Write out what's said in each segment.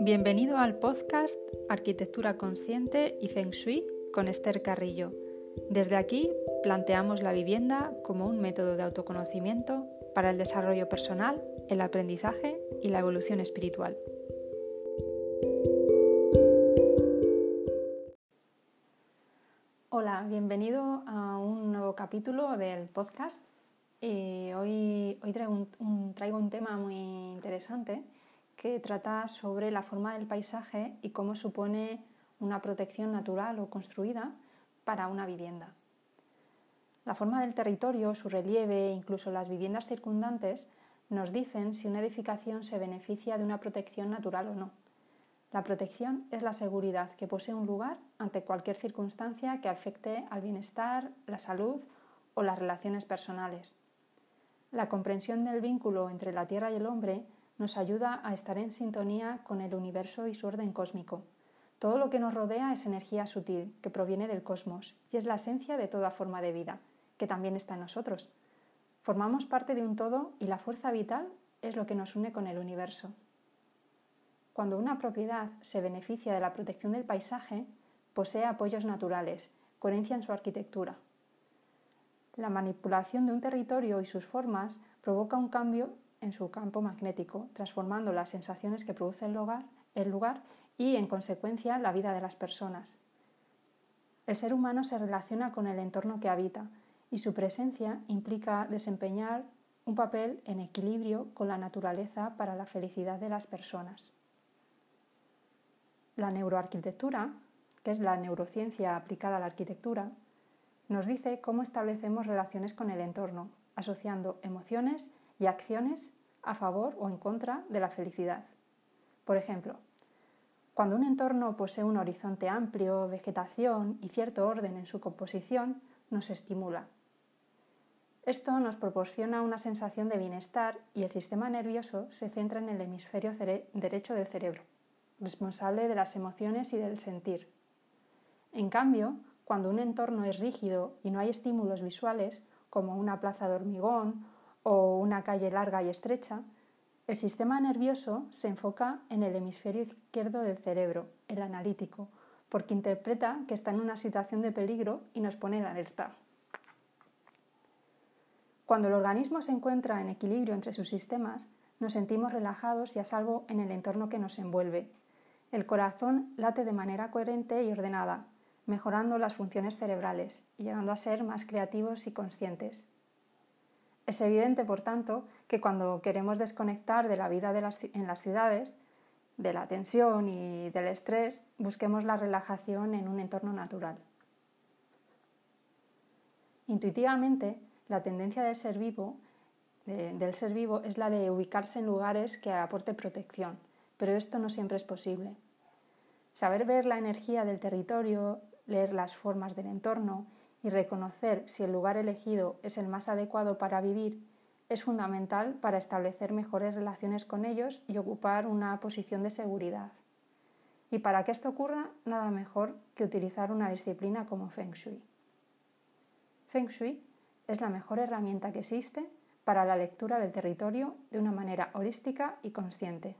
Bienvenido al podcast Arquitectura Consciente y Feng Shui con Esther Carrillo. Desde aquí planteamos la vivienda como un método de autoconocimiento para el desarrollo personal, el aprendizaje y la evolución espiritual. Hola, bienvenido a un nuevo capítulo del podcast. Eh, hoy, hoy traigo, un, traigo un tema muy interesante que trata sobre la forma del paisaje y cómo supone una protección natural o construida para una vivienda. La forma del territorio, su relieve e incluso las viviendas circundantes nos dicen si una edificación se beneficia de una protección natural o no. La protección es la seguridad que posee un lugar ante cualquier circunstancia que afecte al bienestar, la salud o las relaciones personales. La comprensión del vínculo entre la tierra y el hombre nos ayuda a estar en sintonía con el universo y su orden cósmico. Todo lo que nos rodea es energía sutil que proviene del cosmos y es la esencia de toda forma de vida, que también está en nosotros. Formamos parte de un todo y la fuerza vital es lo que nos une con el universo. Cuando una propiedad se beneficia de la protección del paisaje, posee apoyos naturales, coherencia en su arquitectura. La manipulación de un territorio y sus formas provoca un cambio en su campo magnético, transformando las sensaciones que produce el lugar, el lugar y, en consecuencia, la vida de las personas. El ser humano se relaciona con el entorno que habita y su presencia implica desempeñar un papel en equilibrio con la naturaleza para la felicidad de las personas. La neuroarquitectura, que es la neurociencia aplicada a la arquitectura, nos dice cómo establecemos relaciones con el entorno, asociando emociones y acciones a favor o en contra de la felicidad. Por ejemplo, cuando un entorno posee un horizonte amplio, vegetación y cierto orden en su composición, nos estimula. Esto nos proporciona una sensación de bienestar y el sistema nervioso se centra en el hemisferio derecho del cerebro, responsable de las emociones y del sentir. En cambio, cuando un entorno es rígido y no hay estímulos visuales, como una plaza de hormigón o una calle larga y estrecha, el sistema nervioso se enfoca en el hemisferio izquierdo del cerebro, el analítico, porque interpreta que está en una situación de peligro y nos pone en alerta. Cuando el organismo se encuentra en equilibrio entre sus sistemas, nos sentimos relajados y a salvo en el entorno que nos envuelve. El corazón late de manera coherente y ordenada, mejorando las funciones cerebrales y llegando a ser más creativos y conscientes. Es evidente, por tanto, que cuando queremos desconectar de la vida en las ciudades, de la tensión y del estrés, busquemos la relajación en un entorno natural. Intuitivamente, la tendencia del ser vivo, del ser vivo es la de ubicarse en lugares que aporte protección, pero esto no siempre es posible. Saber ver la energía del territorio, leer las formas del entorno y reconocer si el lugar elegido es el más adecuado para vivir es fundamental para establecer mejores relaciones con ellos y ocupar una posición de seguridad. Y para que esto ocurra, nada mejor que utilizar una disciplina como Feng Shui. Feng Shui es la mejor herramienta que existe para la lectura del territorio de una manera holística y consciente.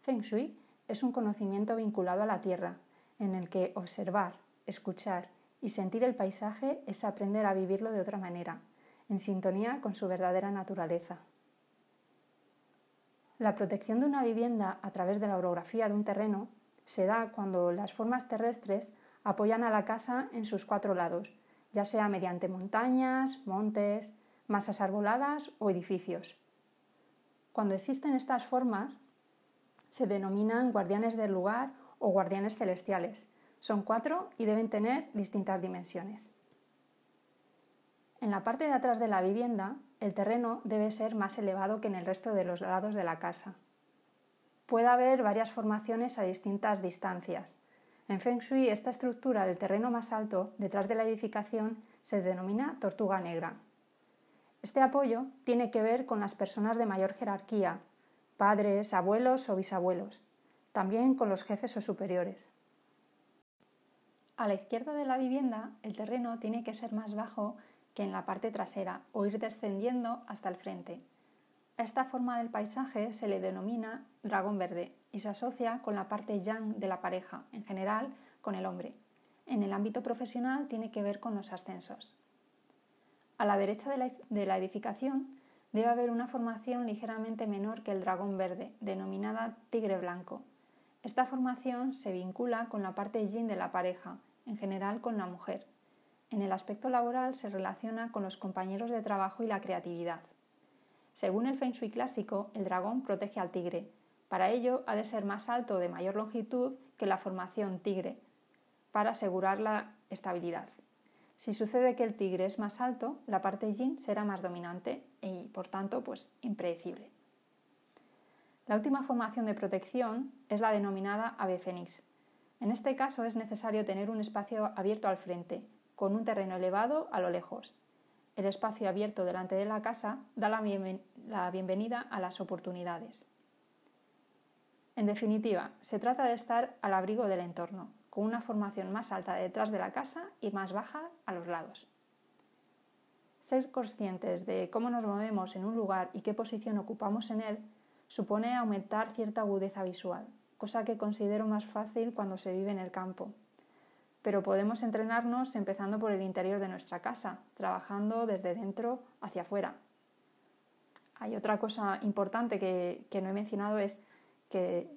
Feng Shui es un conocimiento vinculado a la tierra, en el que observar, escuchar y sentir el paisaje es aprender a vivirlo de otra manera, en sintonía con su verdadera naturaleza. La protección de una vivienda a través de la orografía de un terreno se da cuando las formas terrestres apoyan a la casa en sus cuatro lados, ya sea mediante montañas, montes, masas arboladas o edificios. Cuando existen estas formas, se denominan guardianes del lugar o guardianes celestiales, son cuatro y deben tener distintas dimensiones. En la parte de atrás de la vivienda, el terreno debe ser más elevado que en el resto de los lados de la casa. Puede haber varias formaciones a distintas distancias. En Feng Shui, esta estructura del terreno más alto, detrás de la edificación, se denomina tortuga negra. Este apoyo tiene que ver con las personas de mayor jerarquía, padres, abuelos o bisabuelos, también con los jefes o superiores. A la izquierda de la vivienda, el terreno tiene que ser más bajo que en la parte trasera o ir descendiendo hasta el frente. A esta forma del paisaje se le denomina dragón verde y se asocia con la parte yang de la pareja, en general con el hombre. En el ámbito profesional tiene que ver con los ascensos. A la derecha de la, edificación debe haber una formación ligeramente menor que el dragón verde, denominada tigre blanco. Esta formación se vincula con la parte yin de la pareja, en general con la mujer. En el aspecto laboral se relaciona con los compañeros de trabajo y la creatividad. Según el Feng Shui clásico, el dragón protege al tigre. Para ello ha de ser más alto o de mayor longitud que la formación tigre, para asegurar la estabilidad. Si sucede que el tigre es más alto, la parte yin será más dominante y, por tanto, pues impredecible. La última formación de protección es la denominada ave fénix. En este caso es necesario tener un espacio abierto al frente, con un terreno elevado a lo lejos. El espacio abierto delante de la casa da la, bienvenida a las oportunidades. En definitiva, se trata de estar al abrigo del entorno, con una formación más alta detrás de la casa y más baja a los lados. Ser conscientes de cómo nos movemos en un lugar y qué posición ocupamos en él supone aumentar cierta agudeza visual, cosa que considero más fácil cuando se vive en el campo. Pero podemos entrenarnos empezando por el interior de nuestra casa, trabajando desde dentro hacia afuera. Hay otra cosa importante que, no he mencionado es que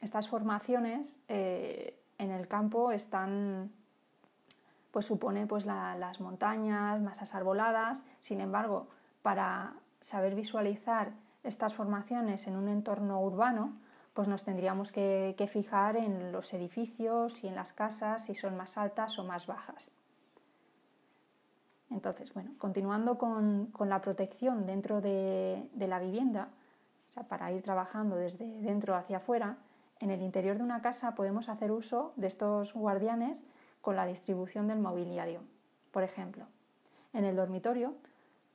estas formaciones eh, en el campo están, pues supone pues las montañas, masas arboladas. Sin embargo, para saber visualizar estas formaciones en un entorno urbano, pues nos tendríamos que, fijar en los edificios y en las casas, si son más altas o más bajas. Entonces, bueno, continuando con, la protección dentro de, de la vivienda, o sea, para ir trabajando desde dentro hacia afuera, en el interior de una casa podemos hacer uso de estos guardianes con la distribución del mobiliario. Por ejemplo, en el dormitorio,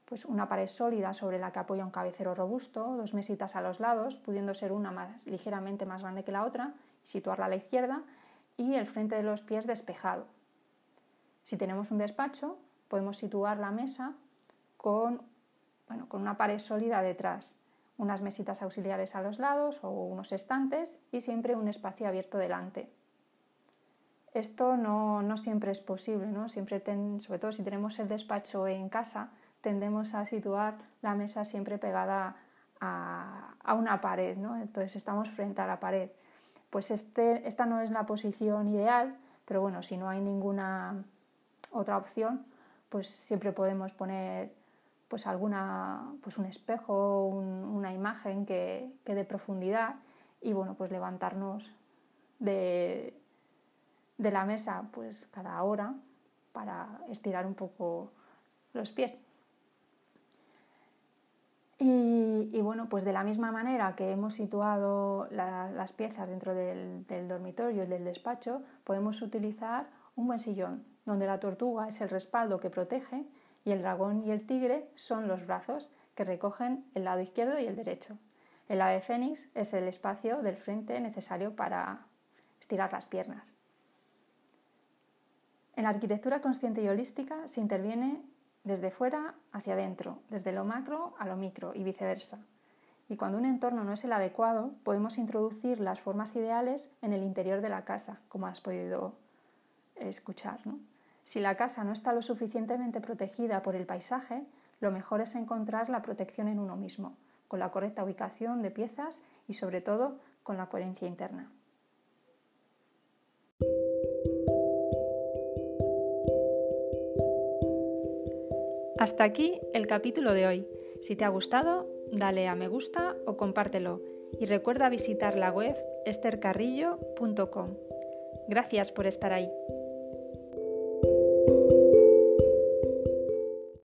pues una pared sólida sobre la que apoya un cabecero robusto, dos mesitas a los lados, pudiendo ser una más, ligeramente más grande que la otra, situarla a la izquierda, y el frente de los pies despejado. Si tenemos un despacho, podemos situar la mesa con, bueno, con una pared sólida detrás, unas mesitas auxiliares a los lados o unos estantes y siempre un espacio abierto delante. Esto no, siempre es posible, ¿no? siempre sobre todo si tenemos el despacho en casa, tendemos a situar la mesa siempre pegada a, una pared, ¿no? entonces estamos frente a la pared. Pues este, esta no es la posición ideal, pero bueno, si no hay ninguna otra opción, pues siempre podemos poner pues alguna, pues un espejo, una imagen que, que dé profundidad y bueno, pues levantarnos de, de la mesa pues cada hora para estirar un poco los pies. Y, bueno, pues de la misma manera que hemos situado las piezas dentro del, dormitorio y del despacho, podemos utilizar un buen sillón, donde la tortuga es el respaldo que protege y el dragón y el tigre son los brazos que recogen el lado izquierdo y el derecho. El ave fénix es el espacio del frente necesario para estirar las piernas. En la arquitectura consciente y holística se interviene desde fuera hacia adentro, desde lo macro a lo micro y viceversa. Y cuando un entorno no es el adecuado, podemos introducir las formas ideales en el interior de la casa, como has podido escuchar. Si la casa no está lo suficientemente protegida por el paisaje, lo mejor es encontrar la protección en uno mismo, con la correcta ubicación de piezas y sobre todo con la coherencia interna. Hasta aquí el capítulo de hoy. Si te ha gustado, dale a me gusta o compártelo y recuerda visitar la web estercarrillo.com. Gracias por estar ahí.